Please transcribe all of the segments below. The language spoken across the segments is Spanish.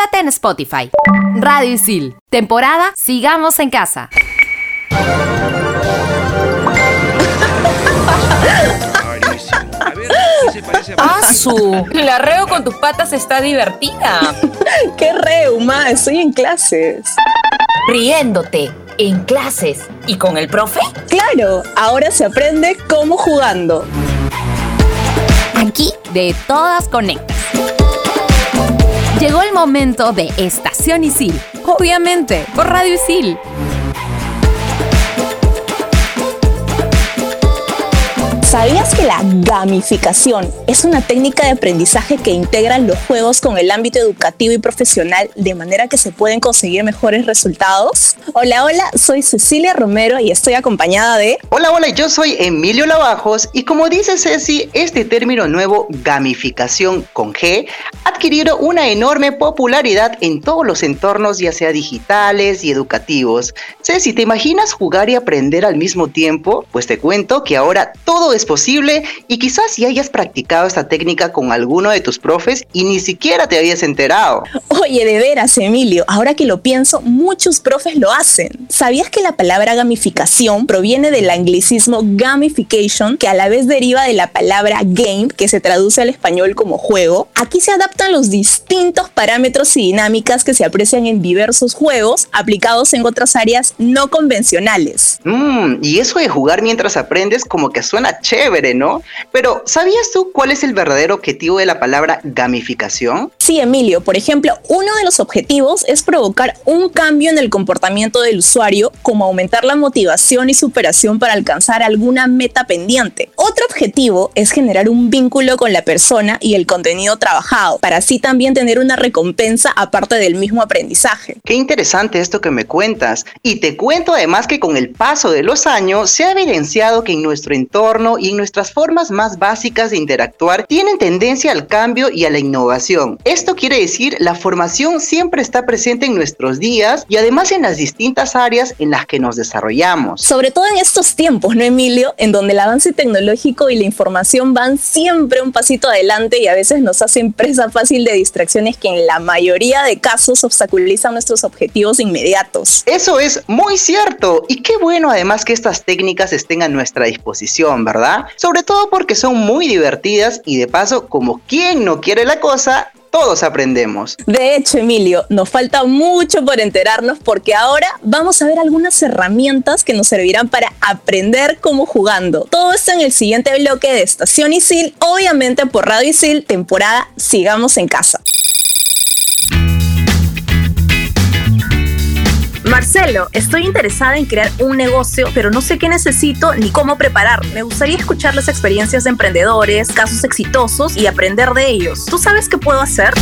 Quédate en Spotify. Radio Isil. Temporada Sigamos en Casa. ¡Asu! La reo con tus patas está divertida. ¡Qué reuma! Estoy en clases. Riéndote, en clases. ¿Y con el profe? Claro, ahora se aprende cómo jugando. Aquí de todas conectas. Llegó el momento de Estación Isil. Obviamente, por Radio Isil. ¿Sabías que la gamificación es una técnica de aprendizaje que integra los juegos con el ámbito educativo y profesional de manera que se pueden conseguir mejores resultados? Hola, hola, soy Cecilia Romero y estoy acompañada de... Hola, hola, yo soy Emilio Lavajos y como dice Ceci, este término nuevo, gamificación con G, ha adquirido una enorme popularidad en todos los entornos, ya sea digitales y educativos. Ceci, ¿te imaginas jugar y aprender al mismo tiempo? Pues te cuento que ahora todo es posible y quizás si hayas practicado esta técnica con alguno de tus profes y ni siquiera te habías enterado. Oye, de veras, Emilio, ahora que lo pienso, muchos profes lo hacen. ¿Sabías que la palabra gamificación proviene del anglicismo gamification, que a la vez deriva de la palabra game, que se traduce al español como juego? Aquí se adaptan los distintos parámetros y dinámicas que se aprecian en diversos juegos aplicados en otras áreas no convencionales. Mmm, y eso de jugar mientras aprendes como que suena chévere, ¿no? Pero, ¿sabías tú cuál es el verdadero objetivo de la palabra gamificación? Sí, Emilio. Por ejemplo, uno de los objetivos es provocar un cambio en el comportamiento del usuario, como aumentar la motivación y superación para alcanzar alguna meta pendiente. Otro objetivo es generar un vínculo con la persona y el contenido trabajado, para así también tener una recompensa aparte del mismo aprendizaje. Qué interesante esto que me cuentas. Y te cuento además que con el paso de los años se ha evidenciado que en nuestro entorno y en nuestras formas más básicas de interactuar tienen tendencia al cambio y a la innovación. Esto quiere decir la formación siempre está presente en nuestros días y además en las distintas áreas en las que nos desarrollamos. Sobre todo en estos tiempos, ¿no, Emilio? En donde el avance tecnológico y la información van siempre un pasito adelante y a veces nos hacen presa fácil de distracciones que en la mayoría de casos obstaculizan nuestros objetivos inmediatos. Eso es muy cierto y qué bueno además que estas técnicas estén a nuestra disposición, ¿verdad? Sobre todo porque son muy divertidas y de paso, como quien no quiere la cosa, todos aprendemos. De hecho, Emilio, nos falta mucho por enterarnos porque ahora vamos a ver algunas herramientas que nos servirán para aprender cómo jugando. Todo esto en el siguiente bloque de Estación Isil, obviamente por Radio Isil, temporada Sigamos en Casa. Marcelo, estoy interesada en crear un negocio, pero no sé qué necesito ni cómo preparar. Me gustaría escuchar las experiencias de emprendedores, casos exitosos y aprender de ellos. ¿Tú sabes qué puedo hacer?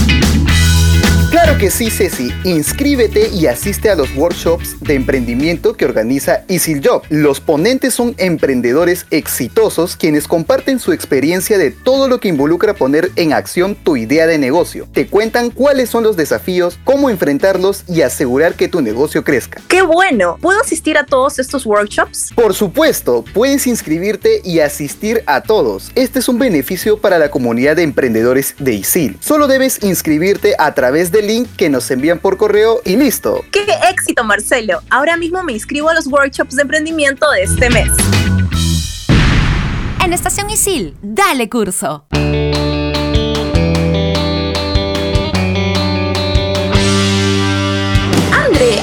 Claro que sí, Ceci. Inscríbete y asiste a los workshops de emprendimiento que organiza EasyJob. Los ponentes son emprendedores exitosos quienes comparten su experiencia de todo lo que involucra poner en acción tu idea de negocio. Te cuentan cuáles son los desafíos, cómo enfrentarlos y asegurar que tu negocio crezca. ¡Qué bueno! ¿Puedo asistir a todos estos workshops? Por supuesto, puedes inscribirte y asistir a todos. Este es un beneficio para la comunidad de emprendedores de ISIL. Solo debes inscribirte a través de link que nos envían por correo y listo. ¡Qué éxito, Marcelo! Ahora mismo me inscribo a los workshops de emprendimiento de este mes. En Estación Isil, dale curso.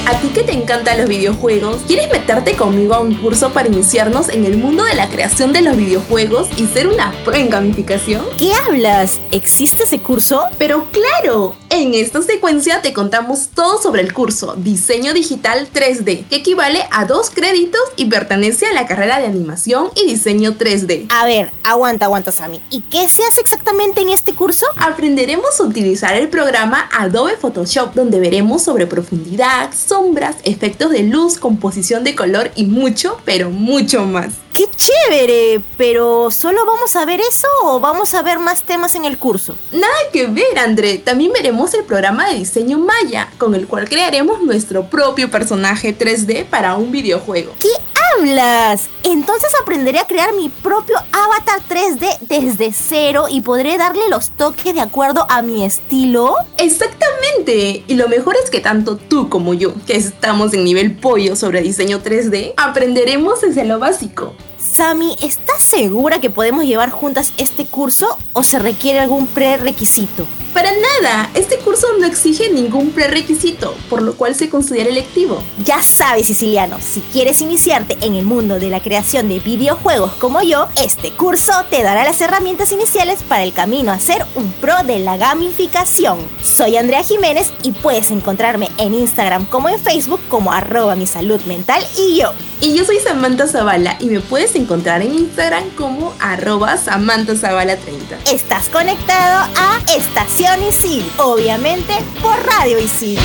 ¿a ti que te encantan los videojuegos? ¿Quieres meterte conmigo a un curso para iniciarnos en el mundo de la creación de los videojuegos y ser una pro en gamificación? ¿Qué hablas? ¿Existe ese curso? Pero claro, en esta secuencia te contamos todo sobre el curso Diseño Digital 3D, que equivale a dos créditos y pertenece a la carrera de animación y diseño 3D. A ver, aguanta, aguanta, Sammy. ¿Y qué se hace exactamente en este curso? Aprenderemos a utilizar el programa Adobe Photoshop, donde veremos sobre profundidad, sombras, efectos de luz, composición de color y mucho, pero mucho más. ¡Qué chévere! Pero ¿solo vamos a ver eso o vamos a ver más temas en el curso? Nada que ver, André. También veremos el programa de diseño Maya, con el cual crearemos nuestro propio personaje 3D para un videojuego. ¿Qué hablas? Entonces aprenderé a crear mi propio avatar 3D desde cero y podré darle los toques de acuerdo a mi estilo. Exactamente. Y lo mejor es que tanto tú como yo, que estamos en nivel pollo sobre diseño 3D, aprenderemos desde lo básico. Sami, ¿estás segura que podemos llevar juntas este curso o se requiere algún prerequisito? Para nada, este curso no exige ningún prerequisito, por lo cual se considera electivo. Ya sabes, siciliano, si quieres iniciarte en el mundo de la creación de videojuegos como yo, este curso te dará las herramientas iniciales para el camino a ser un pro de la gamificación. Soy Andrea Jiménez y puedes encontrarme en Instagram como en Facebook como arroba mi salud mental y yo. Y yo soy Samantha Zavala y me puedes encontrar en Instagram como arroba Samantha Zavala 30. Estás conectado a Estación Isil, obviamente por Radio Isil.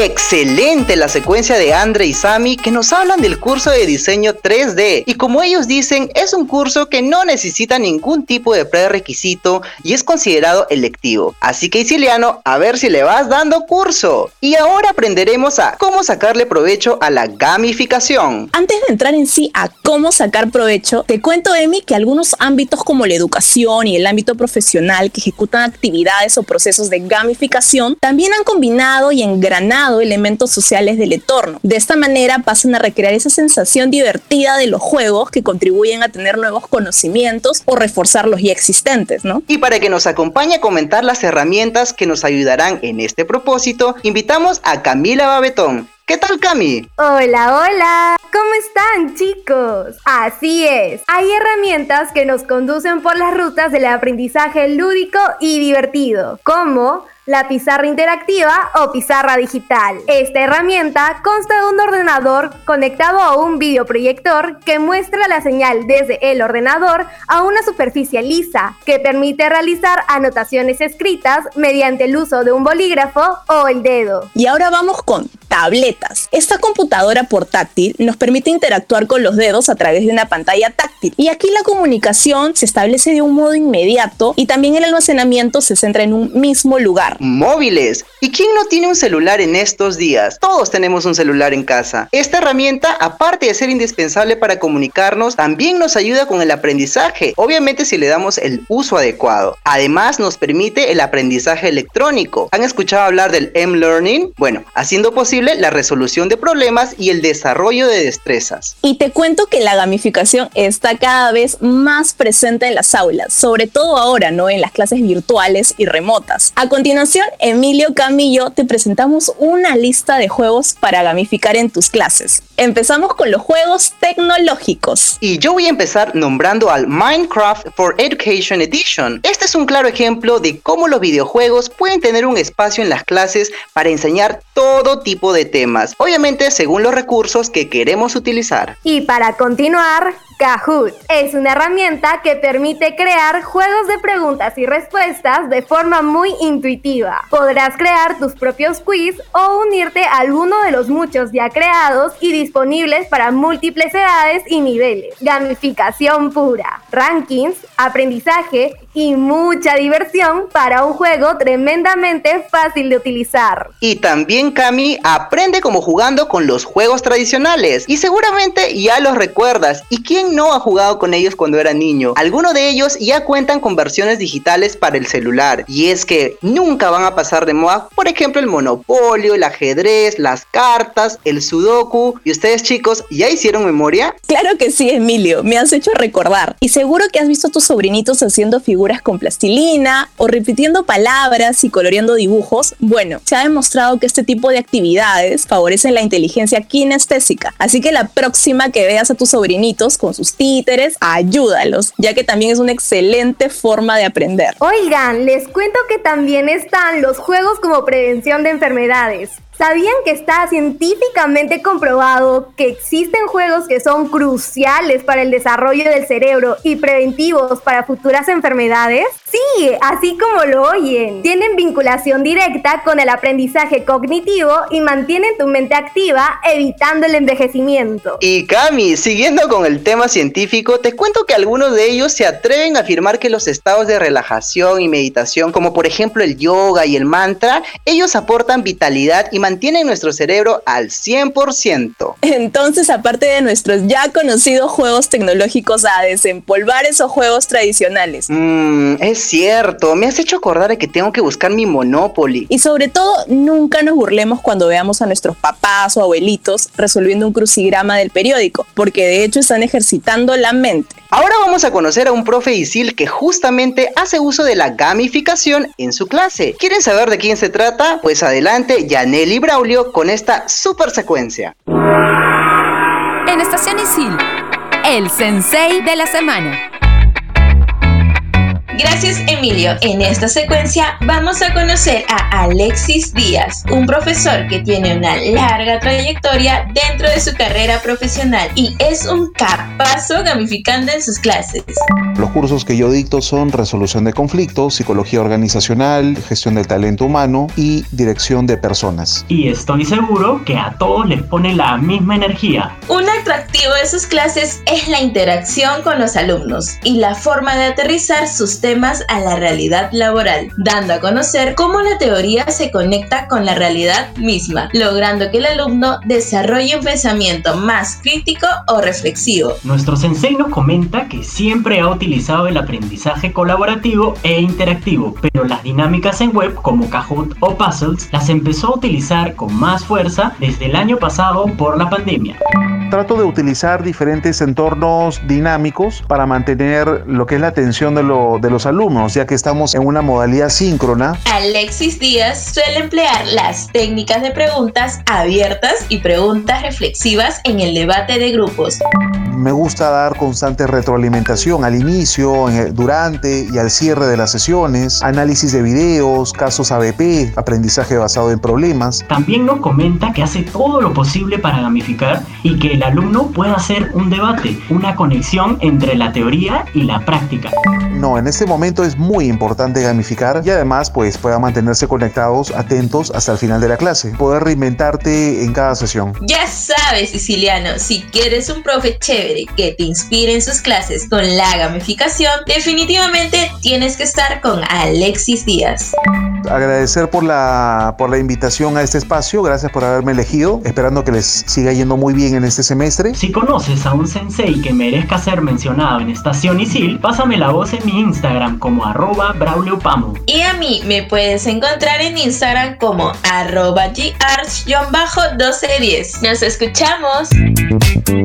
Excelente la secuencia de Andre y Sami que nos hablan del curso de diseño 3D y como ellos dicen es un curso que no necesita ningún tipo de prerequisito y es considerado electivo. Así que Isiliano, a ver si le vas dando curso. Y ahora aprenderemos a cómo sacarle provecho a la gamificación. Antes de entrar en sí a cómo sacar provecho, te cuento Emi que algunos ámbitos como la educación y el ámbito profesional que ejecutan actividades o procesos de gamificación también han combinado y engranado elementos sociales del entorno. De esta manera pasan a recrear esa sensación divertida de los juegos que contribuyen a tener nuevos conocimientos o reforzar los ya existentes, ¿no? Y para que nos acompañe a comentar las herramientas que nos ayudarán en este propósito, invitamos a Camila Babetón. ¿Qué tal, Cami? Hola, hola. ¿Cómo están, chicos? Así es. Hay herramientas que nos conducen por las rutas del aprendizaje lúdico y divertido, como la pizarra interactiva o pizarra digital. Esta herramienta consta de un ordenador conectado a un videoproyector que muestra la señal desde el ordenador a una superficie lisa que permite realizar anotaciones escritas mediante el uso de un bolígrafo o el dedo. Y ahora vamos con tabletas. Esta computadora portátil nos permite interactuar con los dedos a través de una pantalla táctil. Y aquí la comunicación se establece de un modo inmediato y también el almacenamiento se centra en un mismo lugar. Móviles. ¿Y quién no tiene un celular en estos días? Todos tenemos un celular en casa. Esta herramienta, aparte de ser indispensable para comunicarnos, también nos ayuda con el aprendizaje, obviamente si le damos el uso adecuado. Además, nos permite el aprendizaje electrónico. ¿Han escuchado hablar del M-Learning? Bueno, haciendo posible la resolución de problemas y el desarrollo de destrezas. Y te cuento que la gamificación está cada vez más presente en las aulas, sobre todo ahora, ¿no? En las clases virtuales y remotas. A continuación, Emilio Camillo te presentamos una lista de juegos para gamificar en tus clases. Empezamos con los juegos tecnológicos. Y yo voy a empezar nombrando al Minecraft for Education Edition. Este es un claro ejemplo de cómo los videojuegos pueden tener un espacio en las clases para enseñar todo tipo de temas, obviamente según los recursos que queremos utilizar. Y para continuar, Kahoot es una herramienta que permite crear juegos de preguntas y respuestas de forma muy intuitiva. Podrás crear tus propios quiz o unirte a alguno de los muchos ya creados y disponibles para múltiples edades y niveles. Gamificación pura, rankings, aprendizaje y mucha diversión para un juego tremendamente fácil de utilizar. Y también Cami aprende como jugando con los juegos tradicionales y seguramente ya los recuerdas. ¿Y quién no ha jugado con ellos cuando era niño? Algunos de ellos ya cuentan con versiones digitales para el celular. Y es que nunca van a pasar de moda, por ejemplo, el monopolio, el ajedrez, las cartas, el sudoku. ¿Y ustedes chicos ya hicieron memoria? Claro que sí, Emilio, me has hecho recordar. Y seguro que has visto a tus sobrinitos haciendo figuras con plastilina o repitiendo palabras y coloreando dibujos. Bueno, se ha demostrado que este tipo de actividades favorecen la inteligencia kinestésica. Así que la próxima que veas a tus sobrinitos con sus títeres, ayúdalos, ya que también es una excelente forma de aprender. Oigan, les cuento que también están los juegos como prevención de enfermedades. ¿Sabían que está científicamente comprobado que existen juegos que son cruciales para el desarrollo del cerebro y preventivos para futuras enfermedades? Sí, así como lo oyen. Tienen vinculación directa con el aprendizaje cognitivo y mantienen tu mente activa, evitando el envejecimiento. Y Cami, siguiendo con el tema científico, te cuento que algunos de ellos se atreven a afirmar que los estados de relajación y meditación, como por ejemplo el yoga y el mantra, ellos aportan vitalidad y mantienen nuestro cerebro al 100%. Entonces, aparte de nuestros ya conocidos juegos tecnológicos a desempolvar esos juegos tradicionales. Mmm, es cierto, me has hecho acordar de que tengo que buscar mi Monopoly. Y sobre todo, nunca nos burlemos cuando veamos a nuestros papás o abuelitos resolviendo un crucigrama del periódico, porque de hecho están ejercitando la mente. Ahora vamos a conocer a un profe ISIL que justamente hace uso de la gamificación en su clase. ¿Quieren saber de quién se trata? Pues adelante, Yaneli Braulio con esta super secuencia. En Estación Isil, el sensei de la semana. Gracias Emilio. En esta secuencia vamos a conocer a Alexis Díaz, un profesor que tiene una larga trayectoria dentro de su carrera profesional y es un capazo gamificando en sus clases. Los cursos que yo dicto son resolución de conflictos, psicología organizacional, gestión del talento humano y dirección de personas. Y estoy seguro que a todos les pone la misma energía. Un atractivo de sus clases es la interacción con los alumnos y la forma de aterrizar sus temas a la realidad laboral, dando a conocer cómo la teoría se conecta con la realidad misma, logrando que el alumno desarrolle un pensamiento más crítico o reflexivo. Nuestro sensei nos comenta que siempre ha utilizado el aprendizaje colaborativo e interactivo, pero las dinámicas en web como Kahoot o Puzzles las empezó a utilizar con más fuerza desde el año pasado por la pandemia. Trato de utilizar diferentes entornos dinámicos para mantener lo que es la atención de, lo, de los alumnos, ya que estamos en una modalidad síncrona. Alexis Díaz suele emplear las técnicas de preguntas abiertas y preguntas reflexivas en el debate de grupos. Me gusta dar constante retroalimentación al inicio, durante y al cierre de las sesiones, análisis de videos, casos ABP, aprendizaje basado en problemas. También nos comenta que hace todo lo posible para gamificar y que el alumno pueda hacer un debate, una conexión entre la teoría y la práctica. No, en este momento es muy importante gamificar y además pues pueda mantenerse conectados, atentos hasta el final de la clase, poder reinventarte en cada sesión. Ya sabes, Siciliano, si quieres un profe chévere que te inspire en sus clases con la gamificación, definitivamente tienes que estar con Alexis Díaz. Agradecer por la, por la invitación a este espacio, gracias por haberme elegido, esperando que les siga yendo muy bien en este semestre. Si conoces a un sensei que merezca ser mencionado en Estación Isil, pásame la voz en mi Instagram como arroba brauleopamo. Y a mí me puedes encontrar en Instagram como arroba gr-1210. Nos escuchamos.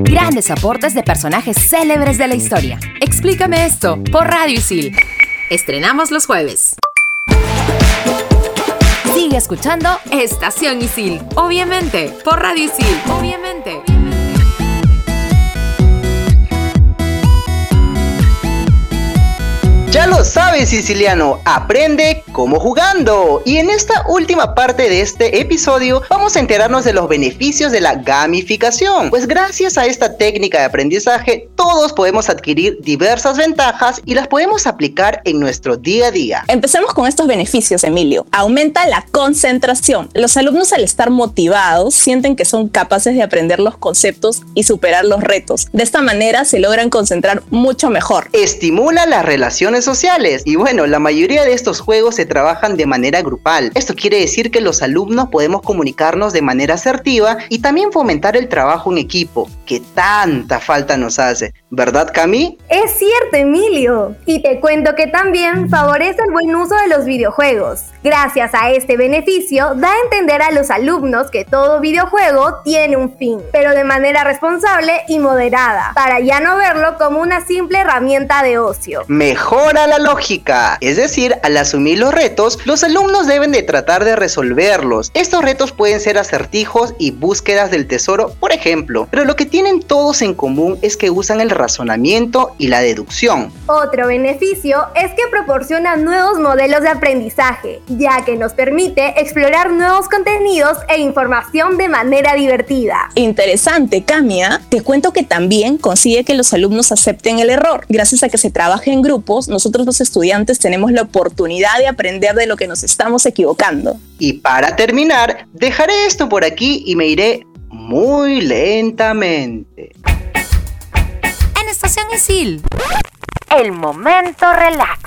Grandes aportes de personajes célebres de la historia. Explícame esto por Radio Isil. Estrenamos los jueves. Sigue escuchando Estación Isil. Obviamente, por Radio Isil. Obviamente. Ya lo sabes, siciliano, aprende como jugando. Y en esta última parte de este episodio vamos a enterarnos de los beneficios de la gamificación. Pues gracias a esta técnica de aprendizaje, todos podemos adquirir diversas ventajas y las podemos aplicar en nuestro día a día. Empecemos con estos beneficios, Emilio. Aumenta la concentración. Los alumnos al estar motivados sienten que son capaces de aprender los conceptos y superar los retos. De esta manera se logran concentrar mucho mejor. Estimula las relaciones sociales. Y bueno, la mayoría de estos juegos se trabajan de manera grupal. Esto quiere decir que los alumnos podemos comunicarnos de manera asertiva y también fomentar el trabajo en equipo, que tanta falta nos hace. ¿Verdad, Cami? Es cierto, Emilio. Y te cuento que también favorece el buen uso de los videojuegos. Gracias a este beneficio, da a entender a los alumnos que todo videojuego tiene un fin, pero de manera responsable y moderada, para ya no verlo como una simple herramienta de ocio. Mejora la lógica, es decir, al asumir los retos, los alumnos deben de tratar de resolverlos. Estos retos pueden ser acertijos y búsquedas del tesoro, por ejemplo, pero lo que tienen todos en común es que usan el razonamiento y la deducción. Otro beneficio es que proporciona nuevos modelos de aprendizaje, ya que nos permite explorar nuevos contenidos e información de manera divertida. Interesante, Camia. Te cuento que también consigue que los alumnos acepten el error. Gracias a que se trabaja en grupos, nosotros los estudiantes tenemos la oportunidad de aprender de lo que nos estamos equivocando. Y para terminar, dejaré esto por aquí y me iré muy lentamente. En Estación Isil. El momento relax.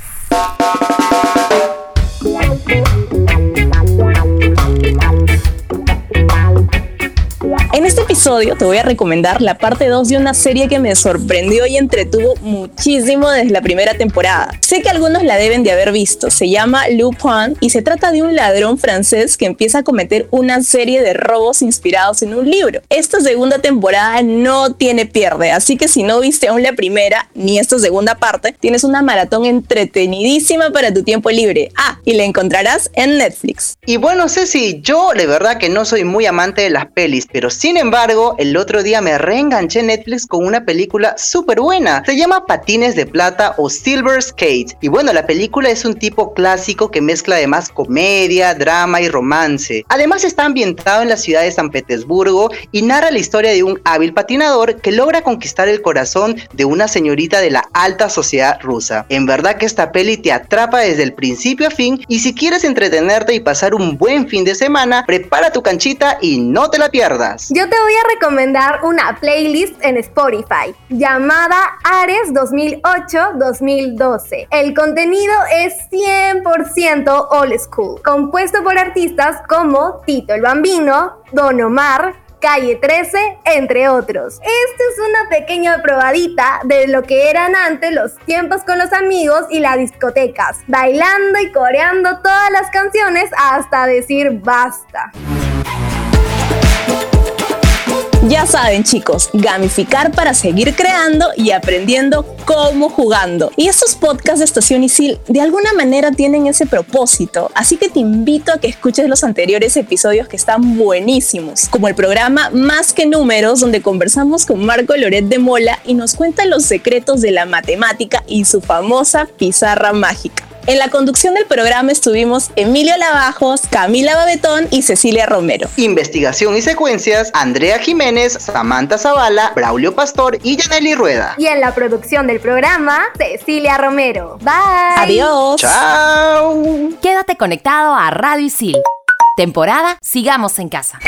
En este episodio te voy a recomendar la parte 2 de una serie que me sorprendió y entretuvo muchísimo desde la primera temporada. Sé que algunos la deben de haber visto, se llama Lupin y se trata de un ladrón francés que empieza a cometer una serie de robos inspirados en un libro. Esta segunda temporada no tiene pierde, así que si no viste aún la primera ni esta segunda parte, tienes una maratón entretenidísima para tu tiempo libre. Ah, y la encontrarás en Netflix. Y bueno, Ceci, yo de verdad que no soy muy amante de las pelis, pero sin embargo, el otro día me reenganché en Netflix con una película súper buena. Se llama Patines de Plata o Silver Skate. Y bueno, la película es un tipo clásico que mezcla además comedia, drama y romance. Además está ambientado en la ciudad de San Petersburgo y narra la historia de un hábil patinador que logra conquistar el corazón de una señorita de la alta sociedad rusa. En verdad que esta peli te atrapa desde el principio a fin y si quieres entretenerte y pasar un buen fin de semana, prepara tu canchita y no te la pierdas. Yo te voy a recomendar una playlist en Spotify llamada Ares 2008-2012. El contenido es 100% old school, compuesto por artistas como Tito el Bambino, Don Omar, Calle 13, entre otros. Esta es una pequeña probadita de lo que eran antes los tiempos con los amigos y las discotecas, bailando y coreando todas las canciones hasta decir basta. Ya saben chicos, gamificar para seguir creando y aprendiendo cómo jugando. Y estos podcasts de Estación Isil de alguna manera tienen ese propósito, así que te invito a que escuches los anteriores episodios que están buenísimos, como el programa Más que Números, donde conversamos con Marco Loret de Mola y nos cuenta los secretos de la matemática y su famosa pizarra mágica. En la conducción del programa estuvimos Emilio Lavajos, Camila Babetón y Cecilia Romero. Investigación y secuencias, Andrea Jiménez, Samantha Zavala, Braulio Pastor y Yaneli Rueda. Y en la producción del programa, Cecilia Romero. Bye. Adiós. Chao. Quédate conectado a Radio Isil. Temporada Sigamos en Casa.